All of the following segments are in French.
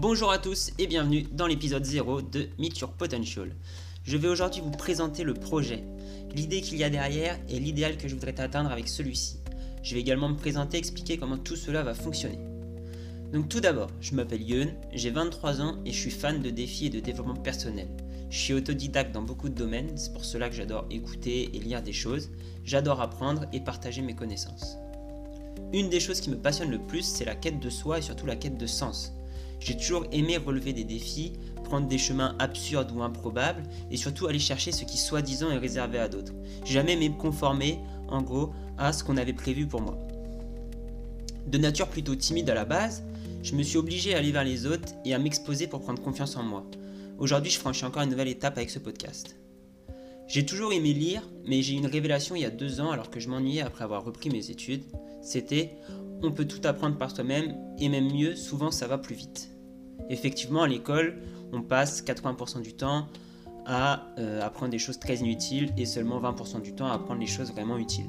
Bonjour à tous et bienvenue dans l'épisode 0 de Meet Your Potential. Je vais aujourd'hui vous présenter le projet, l'idée qu'il y a derrière et l'idéal que je voudrais atteindre avec celui-ci. Je vais également me présenter et expliquer comment tout cela va fonctionner. Donc tout d'abord, je m'appelle Yun, j'ai 23 ans et je suis fan de défis et de développement personnel. Je suis autodidacte dans beaucoup de domaines, c'est pour cela que j'adore écouter et lire des choses. J'adore apprendre et partager mes connaissances. Une des choses qui me passionne le plus, c'est la quête de soi et surtout la quête de sens. J'ai toujours aimé relever des défis, prendre des chemins absurdes ou improbables, et surtout aller chercher ce qui soi-disant est réservé à d'autres. J'ai jamais aimé me conformer, en gros, à ce qu'on avait prévu pour moi. De nature plutôt timide à la base, je me suis obligé à aller vers les autres et à m'exposer pour prendre confiance en moi. Aujourd'hui, je franchis encore une nouvelle étape avec ce podcast. J'ai toujours aimé lire, mais j'ai eu une révélation il y a deux ans alors que je m'ennuyais après avoir repris mes études. C'était on peut tout apprendre par soi-même et même mieux, souvent ça va plus vite. Effectivement, à l'école, on passe 80% du temps à euh, apprendre des choses très inutiles et seulement 20% du temps à apprendre les choses vraiment utiles.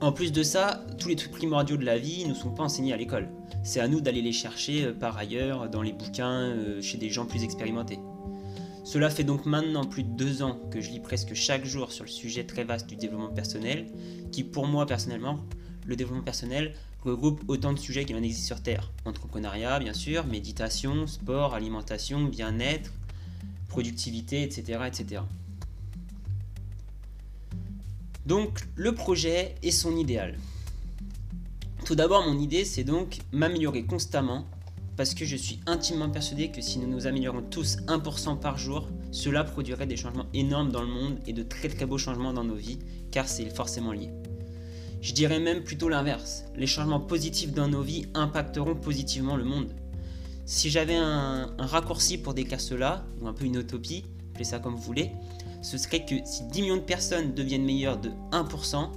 En plus de ça, tous les trucs primordiaux de la vie ne sont pas enseignés à l'école. C'est à nous d'aller les chercher euh, par ailleurs, dans les bouquins, euh, chez des gens plus expérimentés. Cela fait donc maintenant plus de deux ans que je lis presque chaque jour sur le sujet très vaste du développement personnel, qui pour moi personnellement le développement personnel regroupe autant de sujets qu'il en existe sur Terre. Entrepreneuriat, bien sûr, méditation, sport, alimentation, bien-être, productivité, etc., etc. Donc, le projet et son idéal. Tout d'abord, mon idée, c'est donc m'améliorer constamment, parce que je suis intimement persuadé que si nous nous améliorons tous 1% par jour, cela produirait des changements énormes dans le monde et de très très beaux changements dans nos vies, car c'est forcément lié. Je dirais même plutôt l'inverse. Les changements positifs dans nos vies impacteront positivement le monde. Si j'avais un, raccourci pour décrire cela, ou un peu une utopie, appelez ça comme vous voulez, ce serait que si 10 millions de personnes deviennent meilleures de 1%,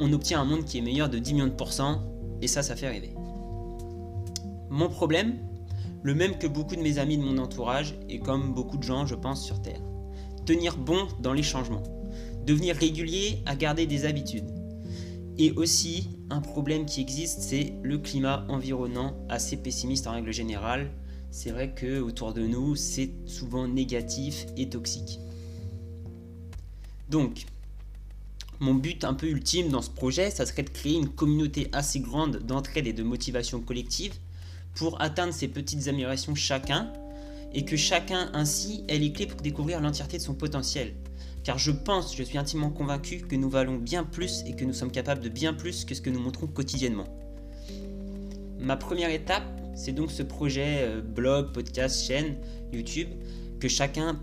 on obtient un monde qui est meilleur de 10 millions de pourcents, et ça, ça fait rêver. Mon problème, le même que beaucoup de mes amis de mon entourage, et comme beaucoup de gens, je pense, sur Terre. Tenir bon dans les changements. Devenir régulier à garder des habitudes et aussi, un problème qui existe, c'est le climat environnant assez pessimiste en règle générale. C'est vrai que autour de nous, c'est souvent négatif et toxique. Donc, mon but un peu ultime dans ce projet, ça serait de créer une communauté assez grande d'entraide et de motivation collective pour atteindre ces petites améliorations chacun et que chacun ainsi ait les clés pour découvrir l'entièreté de son potentiel car je pense, je suis intimement convaincu que nous valons bien plus et que nous sommes capables de bien plus que ce que nous montrons quotidiennement. Ma première étape, c'est donc ce projet euh, blog, podcast, chaîne, YouTube, que chacun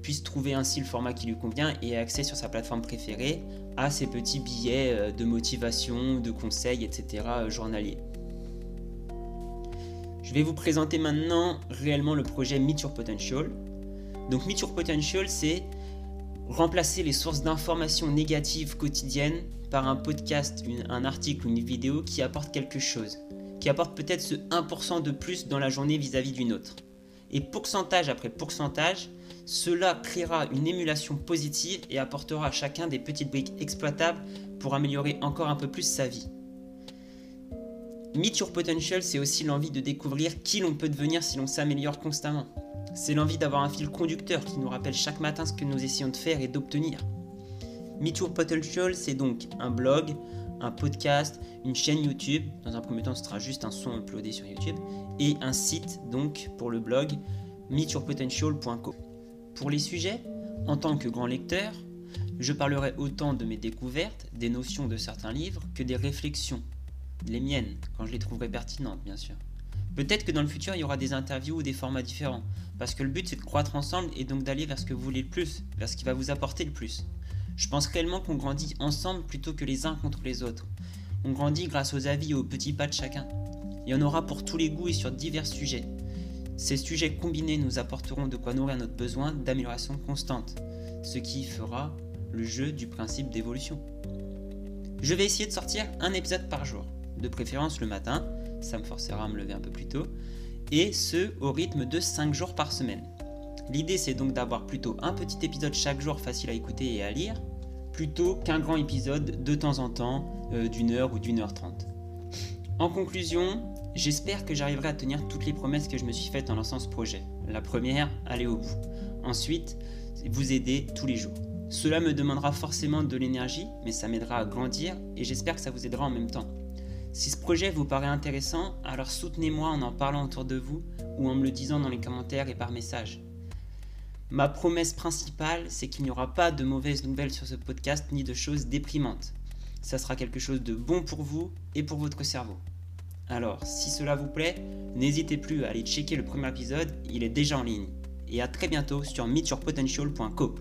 puisse trouver ainsi le format qui lui convient et accès sur sa plateforme préférée à ces petits billets euh, de motivation, de conseils, etc. Euh, journaliers. Je vais vous présenter maintenant réellement le projet Meet Your Potential. Donc Meet Your Potential, c'est remplacer les sources d'informations négatives quotidiennes par un podcast, un article ou une vidéo qui apporte quelque chose, qui apporte peut-être ce 1% de plus dans la journée vis-à-vis d'une autre. Et pourcentage après pourcentage, cela créera une émulation positive et apportera à chacun des petites briques exploitables pour améliorer encore un peu plus sa vie. Meet Your Potential, c'est aussi l'envie de découvrir qui l'on peut devenir si l'on s'améliore constamment. C'est l'envie d'avoir un fil conducteur qui nous rappelle chaque matin ce que nous essayons de faire et d'obtenir. Meet Your Potential, c'est donc un blog, un podcast, une chaîne YouTube. Dans un premier temps, ce sera juste un son uploadé sur YouTube. Et un site, donc, pour le blog, meetyourpotential.co. Pour les sujets, en tant que grand lecteur, je parlerai autant de mes découvertes, des notions de certains livres, que des réflexions. Les miennes, quand je les trouverai pertinentes, bien sûr. Peut-être que dans le futur, il y aura des interviews ou des formats différents. Parce que le but, c'est de croître ensemble et donc d'aller vers ce que vous voulez le plus, vers ce qui va vous apporter le plus. Je pense réellement qu'on grandit ensemble plutôt que les uns contre les autres. On grandit grâce aux avis et aux petits pas de chacun. Il y en aura pour tous les goûts et sur divers sujets. Ces sujets combinés nous apporteront de quoi nourrir notre besoin d'amélioration constante, ce qui fera le jeu du principe d'évolution. Je vais essayer de sortir un épisode par jour, de préférence le matin, ça me forcera à me lever un peu plus tôt, et ce au rythme de 5 jours par semaine. L'idée c'est donc d'avoir plutôt un petit épisode chaque jour facile à écouter et à lire, plutôt qu'un grand épisode de temps en temps euh, d'une heure ou d'une heure trente. En conclusion, J'espère que j'arriverai à tenir toutes les promesses que je me suis faites en lançant ce projet. La première, aller au bout. Ensuite, vous aider tous les jours. Cela me demandera forcément de l'énergie, mais ça m'aidera à grandir et j'espère que ça vous aidera en même temps. Si ce projet vous paraît intéressant, alors soutenez-moi en en parlant autour de vous ou en me le disant dans les commentaires et par message. Ma promesse principale, c'est qu'il n'y aura pas de mauvaises nouvelles sur ce podcast ni de choses déprimantes. Ça sera quelque chose de bon pour vous et pour votre cerveau. Alors, si cela vous plaît, n'hésitez plus à aller checker le premier épisode, il est déjà en ligne. Et à très bientôt sur meetyourpotential.co.